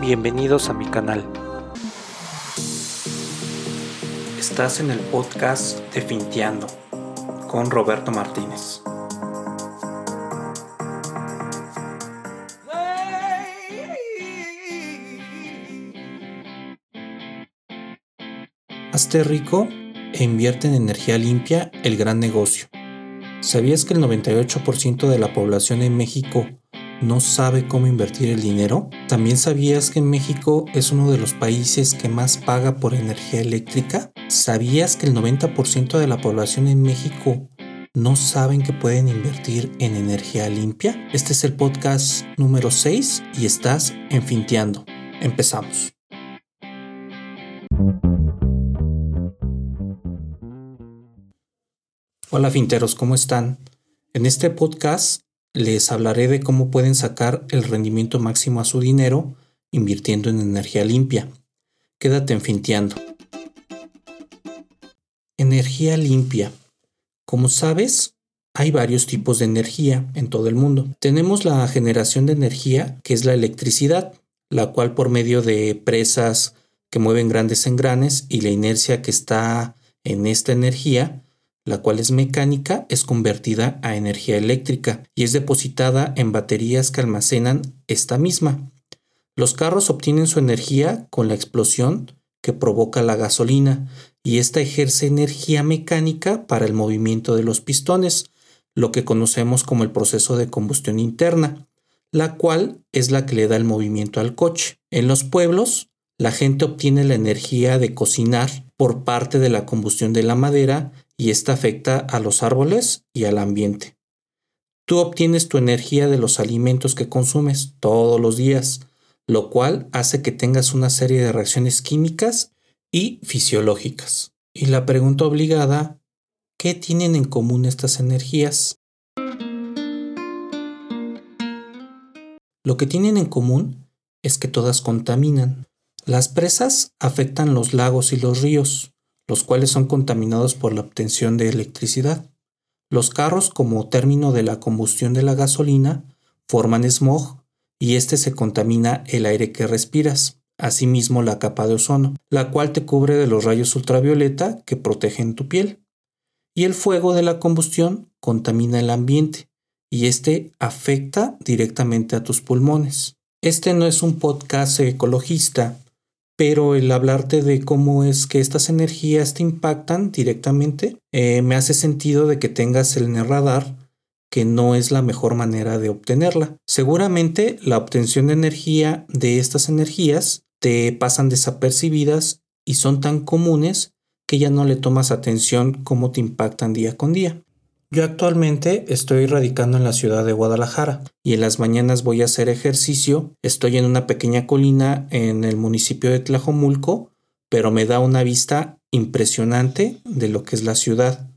Bienvenidos a mi canal. Estás en el podcast de Finteando con Roberto Martínez. Hazte rico e invierte en energía limpia, el gran negocio. ¿Sabías que el 98% de la población en México no sabe cómo invertir el dinero? ¿También sabías que México es uno de los países que más paga por energía eléctrica? ¿Sabías que el 90% de la población en México no saben que pueden invertir en energía limpia? Este es el podcast número 6 y estás en Finteando. Empezamos. Hola finteros, ¿cómo están? En este podcast les hablaré de cómo pueden sacar el rendimiento máximo a su dinero invirtiendo en energía limpia. Quédate en Finteando. Energía limpia. Como sabes, hay varios tipos de energía en todo el mundo. Tenemos la generación de energía, que es la electricidad, la cual por medio de presas que mueven grandes engranes y la inercia que está en esta energía, la cual es mecánica, es convertida a energía eléctrica y es depositada en baterías que almacenan esta misma. Los carros obtienen su energía con la explosión que provoca la gasolina y esta ejerce energía mecánica para el movimiento de los pistones, lo que conocemos como el proceso de combustión interna, la cual es la que le da el movimiento al coche. En los pueblos, la gente obtiene la energía de cocinar por parte de la combustión de la madera y esta afecta a los árboles y al ambiente. Tú obtienes tu energía de los alimentos que consumes todos los días, lo cual hace que tengas una serie de reacciones químicas y fisiológicas. Y la pregunta obligada, ¿qué tienen en común estas energías? Lo que tienen en común es que todas contaminan. Las presas afectan los lagos y los ríos, los cuales son contaminados por la obtención de electricidad. Los carros, como término de la combustión de la gasolina, forman smog y este se contamina el aire que respiras, asimismo la capa de ozono, la cual te cubre de los rayos ultravioleta que protegen tu piel. Y el fuego de la combustión contamina el ambiente y este afecta directamente a tus pulmones. Este no es un podcast ecologista, pero el hablarte de cómo es que estas energías te impactan directamente eh, me hace sentido de que tengas en el radar que no es la mejor manera de obtenerla. Seguramente la obtención de energía de estas energías te pasan desapercibidas y son tan comunes que ya no le tomas atención cómo te impactan día con día. Yo actualmente estoy radicando en la ciudad de Guadalajara y en las mañanas voy a hacer ejercicio. Estoy en una pequeña colina en el municipio de Tlajomulco, pero me da una vista impresionante de lo que es la ciudad.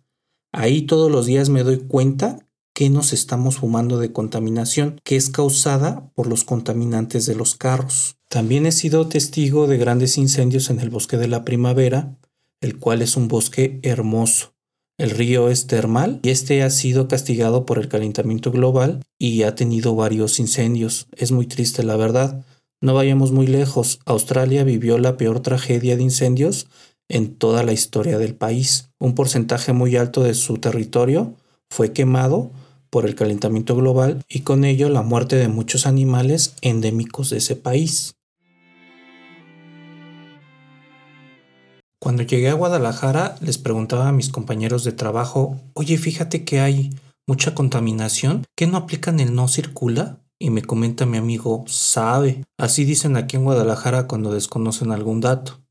Ahí todos los días me doy cuenta que nos estamos fumando de contaminación, que es causada por los contaminantes de los carros. También he sido testigo de grandes incendios en el bosque de la primavera, el cual es un bosque hermoso. El río es termal y este ha sido castigado por el calentamiento global y ha tenido varios incendios. Es muy triste la verdad. No vayamos muy lejos. Australia vivió la peor tragedia de incendios en toda la historia del país. Un porcentaje muy alto de su territorio fue quemado por el calentamiento global y con ello la muerte de muchos animales endémicos de ese país. Cuando llegué a Guadalajara les preguntaba a mis compañeros de trabajo, oye, fíjate que hay mucha contaminación, ¿qué no aplican el no circula? Y me comenta mi amigo, sabe, así dicen aquí en Guadalajara cuando desconocen algún dato.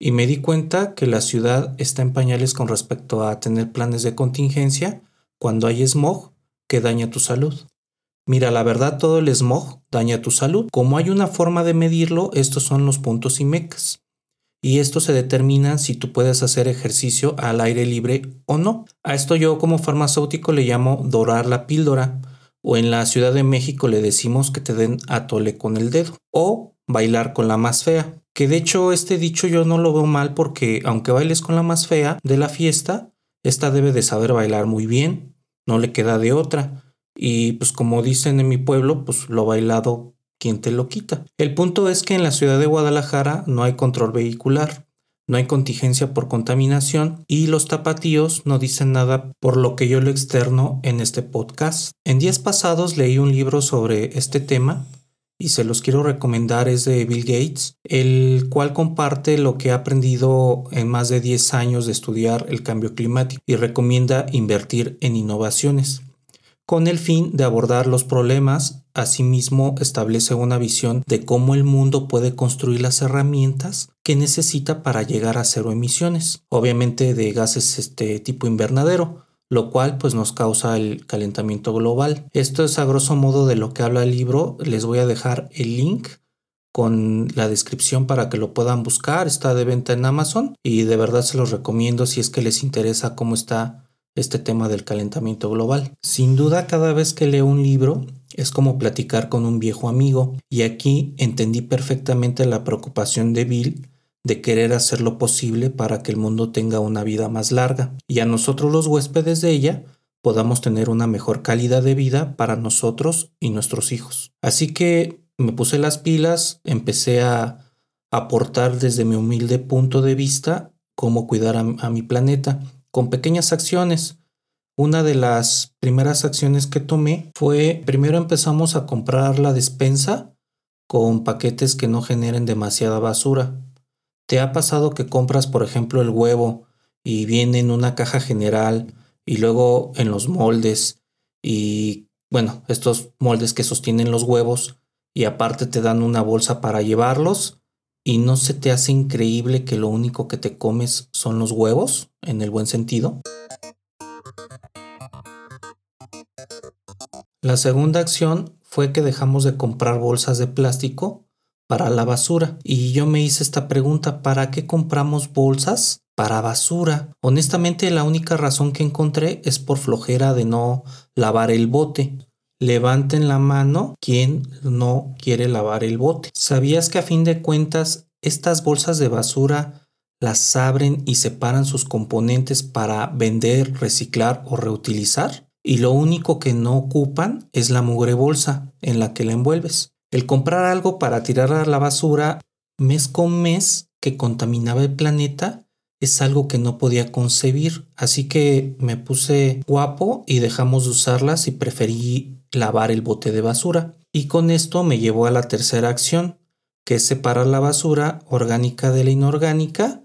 Y me di cuenta que la ciudad está en pañales con respecto a tener planes de contingencia cuando hay smog que daña tu salud. Mira, la verdad todo el smog daña tu salud. Como hay una forma de medirlo, estos son los puntos y mecas y esto se determina si tú puedes hacer ejercicio al aire libre o no. A esto yo como farmacéutico le llamo dorar la píldora o en la Ciudad de México le decimos que te den atole con el dedo o bailar con la más fea. Que de hecho este dicho yo no lo veo mal porque aunque bailes con la más fea de la fiesta, esta debe de saber bailar muy bien, no le queda de otra. Y pues como dicen en mi pueblo, pues lo bailado ¿quién te lo quita? El punto es que en la ciudad de Guadalajara no hay control vehicular, no hay contingencia por contaminación y los tapatíos no dicen nada por lo que yo lo externo en este podcast. En días pasados leí un libro sobre este tema y se los quiero recomendar es de Bill Gates, el cual comparte lo que ha aprendido en más de 10 años de estudiar el cambio climático y recomienda invertir en innovaciones con el fin de abordar los problemas. Asimismo, establece una visión de cómo el mundo puede construir las herramientas que necesita para llegar a cero emisiones, obviamente de gases este tipo invernadero, lo cual pues nos causa el calentamiento global. Esto es a grosso modo de lo que habla el libro. Les voy a dejar el link con la descripción para que lo puedan buscar. Está de venta en Amazon y de verdad se los recomiendo si es que les interesa cómo está este tema del calentamiento global. Sin duda, cada vez que leo un libro es como platicar con un viejo amigo y aquí entendí perfectamente la preocupación de Bill de querer hacer lo posible para que el mundo tenga una vida más larga y a nosotros los huéspedes de ella podamos tener una mejor calidad de vida para nosotros y nuestros hijos. Así que me puse las pilas, empecé a aportar desde mi humilde punto de vista cómo cuidar a, mi planeta con pequeñas acciones. Una de las primeras acciones que tomé fue, primero empezamos a comprar la despensa con paquetes que no generen demasiada basura. ¿Te ha pasado que compras, por ejemplo, el huevo y viene en una caja general y luego en los moldes y, bueno, estos moldes que sostienen los huevos y aparte te dan una bolsa para llevarlos? ¿Y no se te hace increíble que lo único que te comes son los huevos, en el buen sentido? La segunda acción fue que dejamos de comprar bolsas de plástico para la basura. Y yo me hice esta pregunta, ¿para qué compramos bolsas para basura? Honestamente la única razón que encontré es por flojera de no lavar el bote. Levanten la mano quien no quiere lavar el bote. ¿Sabías que a fin de cuentas estas bolsas de basura las abren y separan sus componentes para vender, reciclar o reutilizar? Y lo único que no ocupan es la mugre bolsa en la que la envuelves. El comprar algo para tirar a la basura mes con mes que contaminaba el planeta es algo que no podía concebir, así que me puse guapo y dejamos de usarlas y preferí lavar el bote de basura. Y con esto me llevó a la tercera acción, que es separar la basura orgánica de la inorgánica.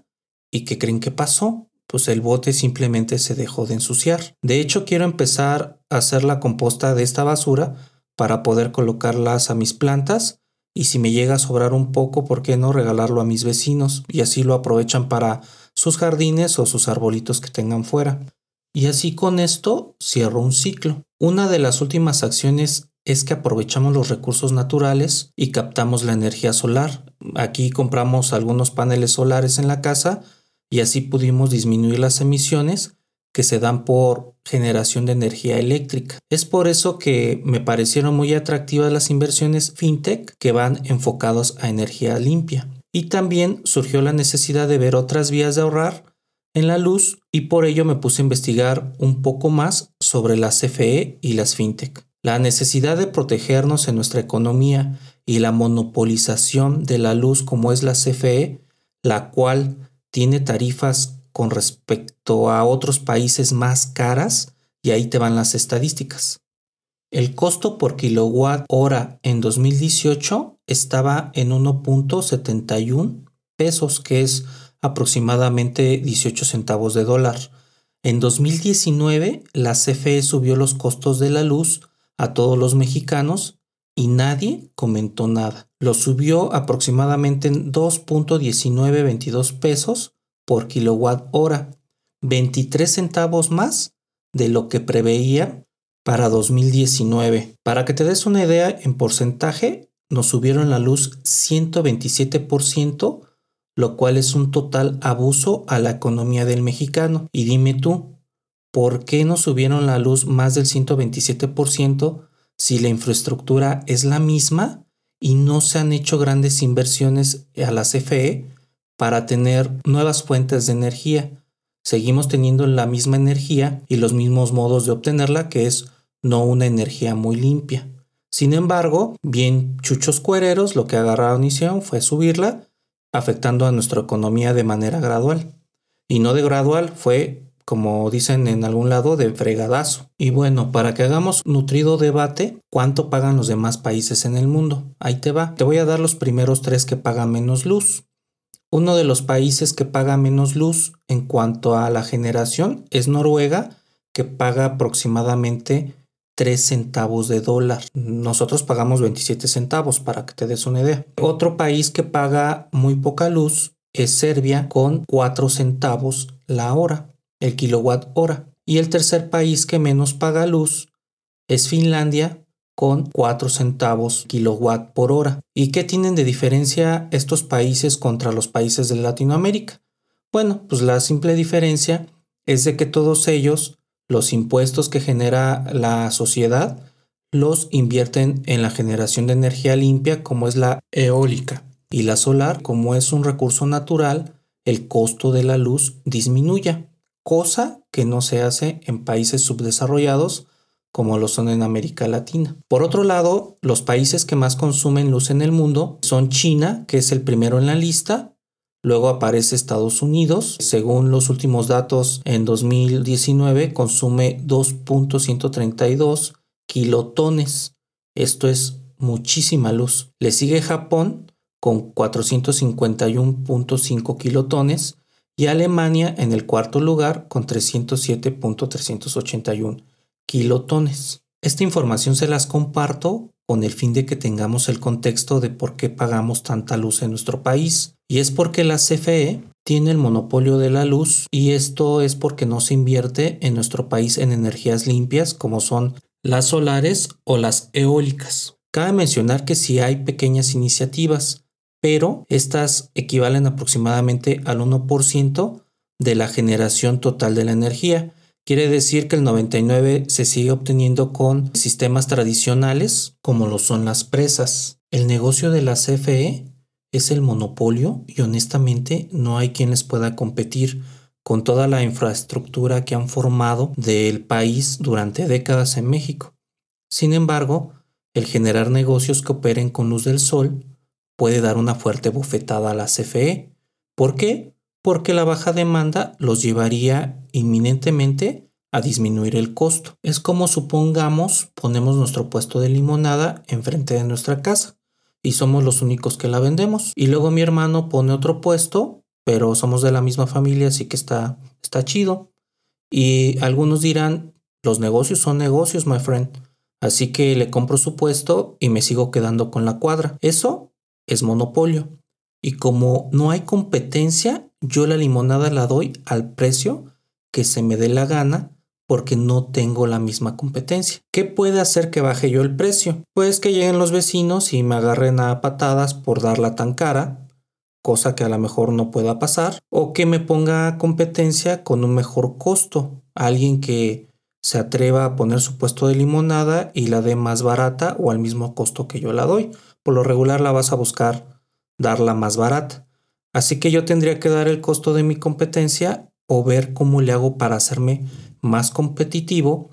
¿Y qué creen que pasó? Pues el bote simplemente se dejó de ensuciar. De hecho, quiero empezar a hacer la composta de esta basura para poder colocarlas a mis plantas y si me llega a sobrar un poco, ¿por qué no regalarlo a mis vecinos? Y así lo aprovechan para sus jardines o sus arbolitos que tengan fuera. Y así con esto cierro un ciclo. Una de las últimas acciones es que aprovechamos los recursos naturales y captamos la energía solar. Aquí compramos algunos paneles solares en la casa y así pudimos disminuir las emisiones que se dan por generación de energía eléctrica. Es por eso que me parecieron muy atractivas las inversiones fintech que van enfocados a energía limpia y también surgió la necesidad de ver otras vías de ahorrar en la luz y por ello me puse a investigar un poco más sobre la CFE y las fintech. La necesidad de protegernos en nuestra economía y la monopolización de la luz como es la CFE, la cual tiene tarifas con respecto a otros países más caras, y ahí te van las estadísticas. El costo por kilowatt hora en 2018 estaba en 1.71 pesos, que es aproximadamente 18 centavos de dólar. En 2019, la CFE subió los costos de la luz a todos los mexicanos y nadie comentó nada. Lo subió aproximadamente en 2.1922 pesos por kilowatt hora, 23 centavos más de lo que preveía para 2019. Para que te des una idea en porcentaje, nos subieron la luz 127%, lo cual es un total abuso a la economía del mexicano. Y dime tú, ¿por qué nos subieron la luz más del 127% si la infraestructura es la misma y no se han hecho grandes inversiones a la CFE para tener nuevas fuentes de energía? Seguimos teniendo la misma energía y los mismos modos de obtenerla, que es no una energía muy limpia. Sin embargo, bien chuchos cuereros lo que agarraron y hicieron fue subirla, afectando a nuestra economía de manera gradual. Y no de gradual, fue, como dicen en algún lado, de fregadazo. Y bueno, para que hagamos nutrido debate, ¿cuánto pagan los demás países en el mundo? Ahí te va. Te voy a dar los primeros tres que pagan menos luz. Uno de los países que paga menos luz en cuanto a la generación es Noruega, que paga aproximadamente 3 centavos de dólar. Nosotros pagamos 27 centavos para que te des una idea. Otro país que paga muy poca luz es Serbia con 4 centavos la hora, el kilowatt hora. Y el tercer país que menos paga luz es Finlandia con 4 centavos kilowatt por hora. ¿Y qué tienen de diferencia estos países contra los países de Latinoamérica? Bueno, pues la simple diferencia es de que todos ellos, los impuestos que genera la sociedad, los invierten en la generación de energía limpia como es la eólica. Y la solar, como es un recurso natural, el costo de la luz disminuye, cosa que no se hace en países subdesarrollados como lo son en América Latina. Por otro lado, los países que más consumen luz en el mundo son China, que es el primero en la lista, luego aparece Estados Unidos, según los últimos datos en 2019 consume 2.132 kilotones, esto es muchísima luz. Le sigue Japón con 451.5 kilotones y Alemania en el cuarto lugar con 307.381 kilotones. Esta información se las comparto con el fin de que tengamos el contexto de por qué pagamos tanta luz en nuestro país. Y es porque la CFE tiene el monopolio de la luz y esto es porque no se invierte en nuestro país en energías limpias como son las solares o las eólicas. Cabe mencionar que sí hay pequeñas iniciativas, pero estas equivalen aproximadamente al 1% de la generación total de la energía Quiere decir que el 99 se sigue obteniendo con sistemas tradicionales como lo son las presas. El negocio de la CFE es el monopolio y honestamente no hay quien les pueda competir con toda la infraestructura que han formado del país durante décadas en México. Sin embargo, el generar negocios que operen con luz del sol puede dar una fuerte bofetada a la CFE. ¿Por qué? porque la baja demanda los llevaría inminentemente a disminuir el costo. Es como supongamos ponemos nuestro puesto de limonada enfrente de nuestra casa y somos los únicos que la vendemos. Y luego mi hermano pone otro puesto, pero somos de la misma familia, así que está, está chido. Y algunos dirán, los negocios son negocios, my friend. Así que le compro su puesto y me sigo quedando con la cuadra. Eso es monopolio. Y como no hay competencia, yo la limonada la doy al precio que se me dé la gana porque no tengo la misma competencia. ¿Qué puede hacer que baje yo el precio? Pues que lleguen los vecinos y me agarren a patadas por darla tan cara, cosa que a lo mejor no pueda pasar, o que me ponga competencia con un mejor costo, alguien que se atreva a poner su puesto de limonada y la dé más barata o al mismo costo que yo la doy. Por lo regular la vas a buscar darla más barata. Así que yo tendría que dar el costo de mi competencia o ver cómo le hago para hacerme más competitivo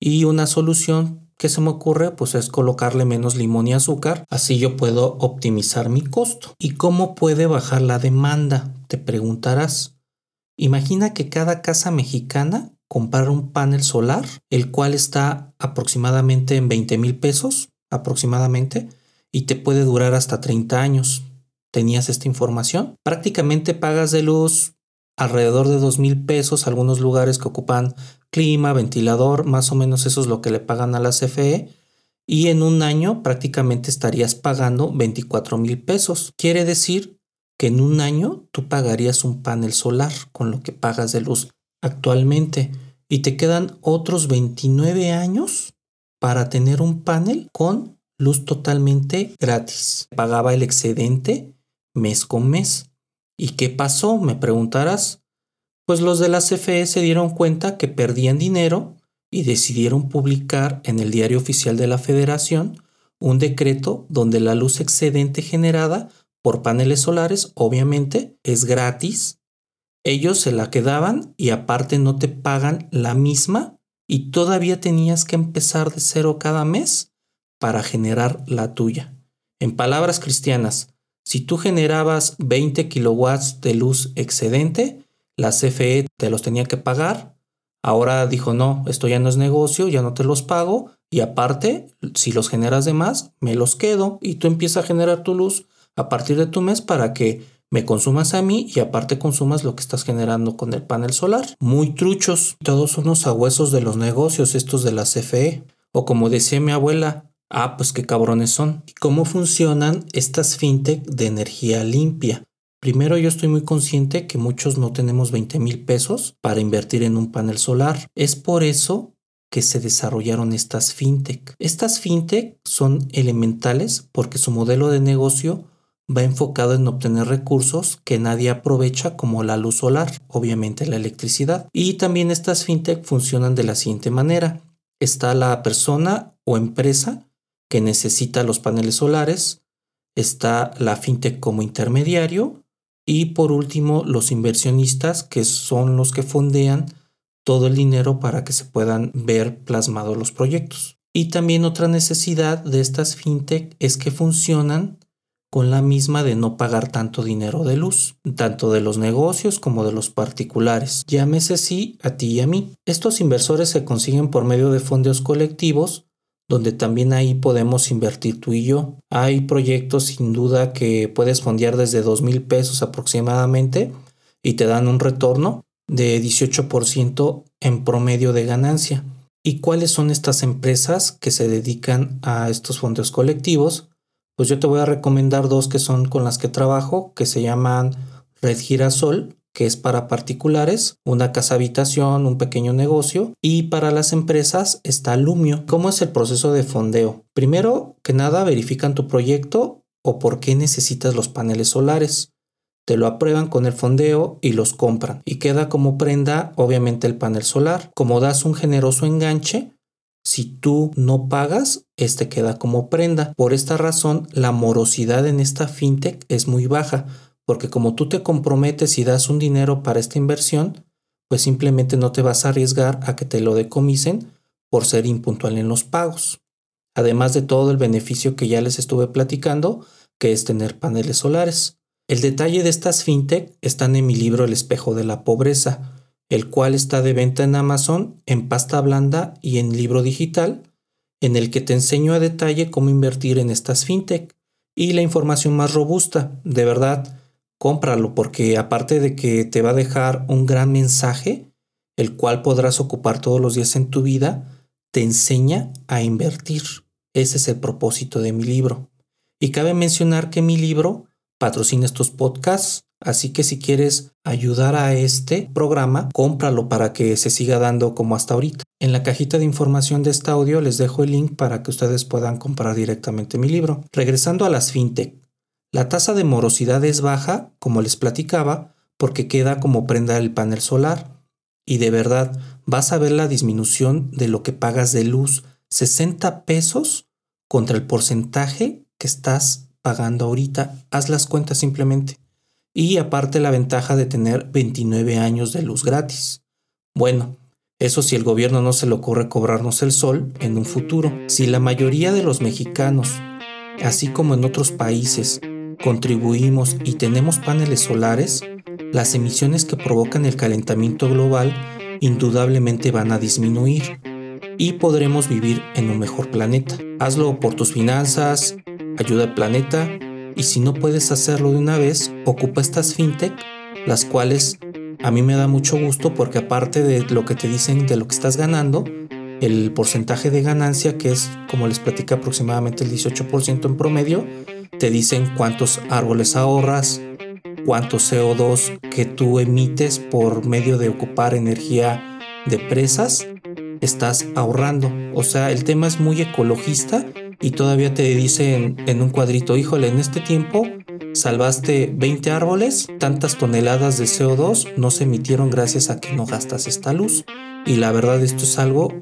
y una solución que se me ocurre pues es colocarle menos limón y azúcar, así yo puedo optimizar mi costo. ¿Y cómo puede bajar la demanda? Te preguntarás. Imagina que cada casa mexicana compra un panel solar, el cual está aproximadamente en 20 mil pesos, aproximadamente, y te puede durar hasta 30 años tenías esta información. Prácticamente pagas de luz alrededor de dos mil pesos, algunos lugares que ocupan clima, ventilador, más o menos eso es lo que le pagan a la CFE. Y en un año prácticamente estarías pagando 24 mil pesos. Quiere decir que en un año tú pagarías un panel solar con lo que pagas de luz actualmente. Y te quedan otros 29 años para tener un panel con luz totalmente gratis. Pagaba el excedente mes con mes. ¿Y qué pasó? Me preguntarás. Pues los de la CFE se dieron cuenta que perdían dinero y decidieron publicar en el diario oficial de la Federación un decreto donde la luz excedente generada por paneles solares obviamente es gratis. Ellos se la quedaban y aparte no te pagan la misma y todavía tenías que empezar de cero cada mes para generar la tuya. En palabras cristianas, si tú generabas 20 kilowatts de luz excedente, la CFE te los tenía que pagar. Ahora dijo, no, esto ya no es negocio, ya no te los pago. Y aparte, si los generas de más, me los quedo y tú empiezas a generar tu luz a partir de tu mes para que me consumas a mí y aparte consumas lo que estás generando con el panel solar. Muy truchos, todos unos huesos de los negocios, estos de la CFE. O como decía mi abuela, ah, pues qué cabrones son. ¿Cómo funcionan estas fintech de energía limpia? Primero yo estoy muy consciente que muchos no tenemos 20 mil pesos para invertir en un panel solar. Es por eso que se desarrollaron estas fintech. Estas fintech son elementales porque su modelo de negocio va enfocado en obtener recursos que nadie aprovecha como la luz solar, obviamente la electricidad. Y también estas fintech funcionan de la siguiente manera. Está la persona o empresa que necesita los paneles solares, está la fintech como intermediario y por último los inversionistas que son los que fondean todo el dinero para que se puedan ver plasmados los proyectos. Y también otra necesidad de estas fintech es que funcionan con la misma de no pagar tanto dinero de luz, tanto de los negocios como de los particulares. Llámese así a ti y a mí. Estos inversores se consiguen por medio de fondos colectivos, donde también ahí podemos invertir tú y yo. Hay proyectos sin duda que puedes fondear desde dos mil pesos aproximadamente y te dan un retorno de 18% en promedio de ganancia. ¿Y cuáles son estas empresas que se dedican a estos fondos colectivos? pues yo te voy a recomendar dos que son con las que trabajo, que se llaman Red Girasol, que es para particulares, una casa habitación, un pequeño negocio, y para las empresas está Lumio. ¿Cómo es el proceso de fondeo? Primero que nada verifican tu proyecto o por qué necesitas los paneles solares. Te lo aprueban con el fondeo y los compran. Y queda como prenda obviamente el panel solar. Como das un generoso enganche, si tú no pagas, este queda como prenda. Por esta razón, la morosidad en esta fintech es muy baja, porque como tú te comprometes y das un dinero para esta inversión, pues simplemente no te vas a arriesgar a que te lo decomisen por ser impuntual en los pagos. Además de todo el beneficio que ya les estuve platicando, que es tener paneles solares. El detalle de estas fintech están en mi libro El espejo de la pobreza, el cual está de venta en Amazon en pasta blanda y en libro digital, en el que te enseño a detalle cómo invertir en estas fintech y la información más robusta. De verdad, cómpralo porque aparte de que te va a dejar un gran mensaje, el cual podrás ocupar todos los días en tu vida, te enseña a invertir. Ese es el propósito de mi libro. Y cabe mencionar que mi libro patrocina estos podcasts Así que si quieres ayudar a este programa, cómpralo para que se siga dando como hasta ahorita. En la cajita de información de este audio les dejo el link para que ustedes puedan comprar directamente mi libro. Regresando a las fintech. La tasa de morosidad es baja, como les platicaba, porque queda como prenda el panel solar. Y de verdad, vas a ver la disminución de lo que pagas de luz, 60 pesos contra el porcentaje que estás pagando ahorita. Haz las cuentas simplemente y aparte la ventaja de tener 29 años de luz gratis. Bueno, eso si el gobierno no se le ocurre cobrarnos el sol en un futuro. Si la mayoría de los mexicanos, así como en otros países, contribuimos y tenemos paneles solares, las emisiones que provocan el calentamiento global indudablemente van a disminuir y podremos vivir en un mejor planeta. Hazlo por tus finanzas, ayuda al planeta y si no puedes hacerlo de una vez, ocupa estas fintech, las cuales a mí me da mucho gusto porque aparte de lo que te dicen de lo que estás ganando, el porcentaje de ganancia, que es como les platica aproximadamente el 18% en promedio, te dicen cuántos árboles ahorras, cuánto CO2 que tú emites por medio de ocupar energía de presas, estás ahorrando. O sea, el tema es muy ecologista y todavía te dicen en un cuadrito, híjole, en este tiempo salvaste 20 árboles, tantas toneladas de CO2 no se emitieron gracias a que no gastas esta luz. Y la verdad esto es algo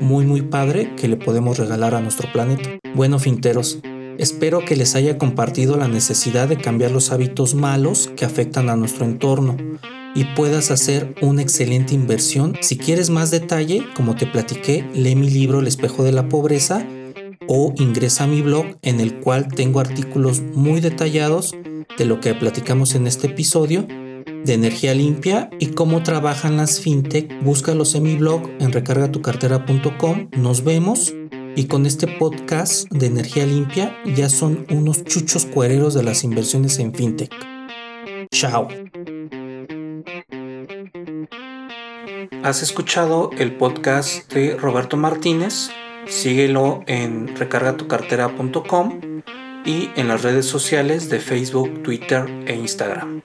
muy muy padre que le podemos regalar a nuestro planeta. Bueno, finteros, espero que les haya compartido la necesidad de cambiar los hábitos malos que afectan a nuestro entorno y puedas hacer una excelente inversión. Si quieres más detalle, como te platiqué, lee mi libro El espejo de la pobreza o ingresa a mi blog en el cual tengo artículos muy detallados de lo que platicamos en este episodio de energía limpia y cómo trabajan las fintech. Búscalos en mi blog en recargatucartera.com. Nos vemos y con este podcast de energía limpia ya son unos chuchos cuereros de las inversiones en fintech. Chao. Has escuchado el podcast de Roberto Martínez. Síguelo en recargatucartera.com y en las redes sociales de Facebook, Twitter e Instagram.